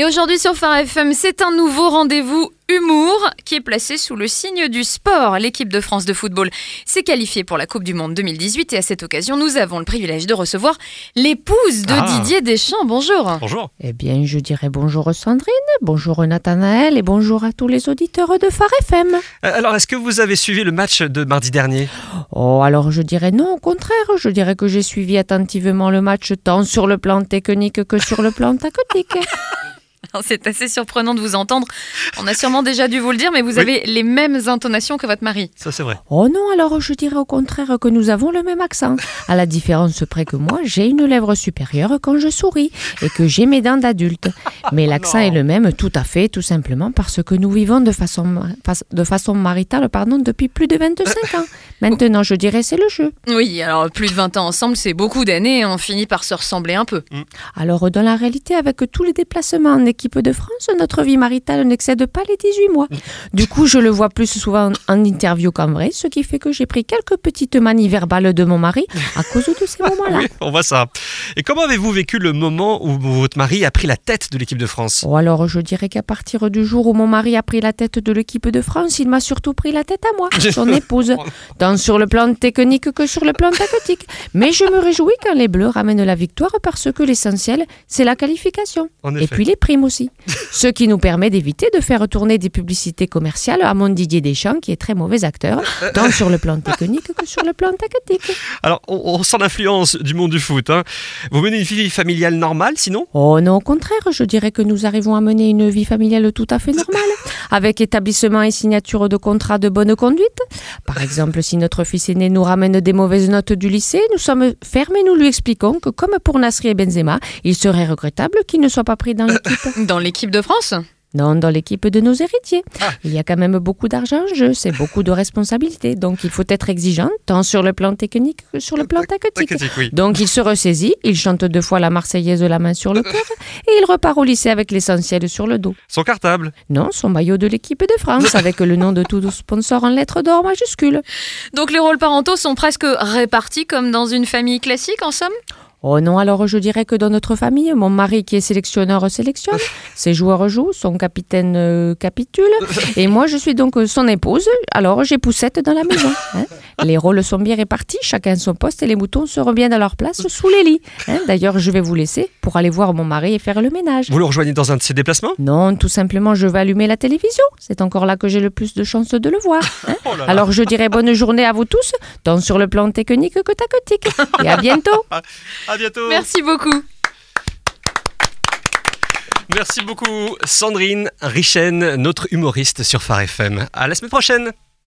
Et aujourd'hui sur Phare FM, c'est un nouveau rendez-vous humour qui est placé sous le signe du sport. L'équipe de France de football s'est qualifiée pour la Coupe du Monde 2018 et à cette occasion, nous avons le privilège de recevoir l'épouse de Ah. Didier Deschamps. Bonjour. Bonjour. Eh bien, je dirais bonjour Sandrine, bonjour Nathanaël et bonjour à tous les auditeurs de Phare FM. Euh, Alors, est-ce que vous avez suivi le match de mardi dernier? Oh, alors je dirais non, au contraire, je dirais que j'ai suivi attentivement le match tant sur le plan technique que sur le plan tactique. C'est assez surprenant de vous entendre. On a sûrement déjà dû vous le dire, mais vous Oui. avez les mêmes intonations que votre mari. Ça, c'est vrai. Oh non, alors je dirais au contraire que nous avons le même accent. À la différence près que moi, j'ai une lèvre supérieure quand je souris et que j'ai mes dents d'adulte. Mais l'accent non. est le même tout à fait, tout simplement parce que nous vivons de façon, de façon maritale pardon, depuis plus de 25 ans. Maintenant, je dirais c'est le jeu. Oui, alors plus de 20 ans ensemble, c'est beaucoup d'années et on finit par se ressembler un peu. Alors, dans la réalité, avec tous les déplacements en de France, notre vie maritale n'excède pas les 18 mois. Du coup, je le vois plus souvent en interview qu'en vrai, ce qui fait que j'ai pris quelques petites manies verbales de mon mari à cause de ces moments-là. Oui, on voit ça. Et comment avez-vous vécu le moment où votre mari a pris la tête de l'équipe de France? Oh, alors, je dirais qu'à partir du jour où mon mari a pris la tête de l'équipe de France, il m'a surtout pris la tête à moi, son épouse, tant sur le plan technique que sur le plan tactique. Mais je me réjouis quand les Bleus ramènent la victoire parce que l'essentiel, c'est la qualification. Et puis les primes aussi. Ce qui nous permet d'éviter de faire tourner des publicités commerciales à mon Didier Deschamps, qui est très mauvais acteur, tant sur le plan technique que sur le plan tactique. Alors, on, on sent l'influence du monde du foot. hein. Vous menez une vie familiale normale, sinon? Oh non, au contraire, je dirais que nous arrivons à mener une vie familiale tout à fait normale, avec établissement et signature de contrats de bonne conduite. Par exemple, si notre fils aîné nous ramène des mauvaises notes du lycée, nous sommes fermes et nous lui expliquons que comme pour Nasri et Benzema, il serait regrettable qu'il ne soit pas pris dans l'équipe. Dans l'équipe de France Non, dans l'équipe de nos héritiers. Ah. Il y a quand même beaucoup d'argent en jeu, c'est beaucoup de responsabilités. Donc il faut être exigeant, tant sur le plan technique que sur le plan tactique. Oui. Donc il se ressaisit, il chante deux fois la Marseillaise de la main sur le cœur et il repart au lycée avec l'essentiel sur le dos. Son cartable. Non, son maillot de l'équipe de France avec le nom de tout sponsor en lettres d'or majuscules. Donc les rôles parentaux sont presque répartis comme dans une famille classique en somme? Oh non, alors je dirais que dans notre famille, mon mari qui est sélectionneur sélectionne, ses joueurs jouent, son capitaine euh, capitule, et moi je suis donc euh, son épouse, alors j'ai poussette dans la maison. hein. Les rôles sont bien répartis, chacun son poste et les moutons seront bien à leur place sous les lits. hein. D'ailleurs, je vais vous laisser pour aller voir mon mari et faire le ménage. Vous le rejoignez dans un de ses déplacements? Non, tout simplement, je vais allumer la télévision. C'est encore là que j'ai le plus de chances de le voir. hein. Oh là là. Alors je dirais bonne journée à vous tous, tant sur le plan technique que tactique. Et à bientôt. À bientôt. Merci beaucoup. Merci beaucoup, Sandrine Richen, notre humoriste sur Phare FM. À la semaine prochaine.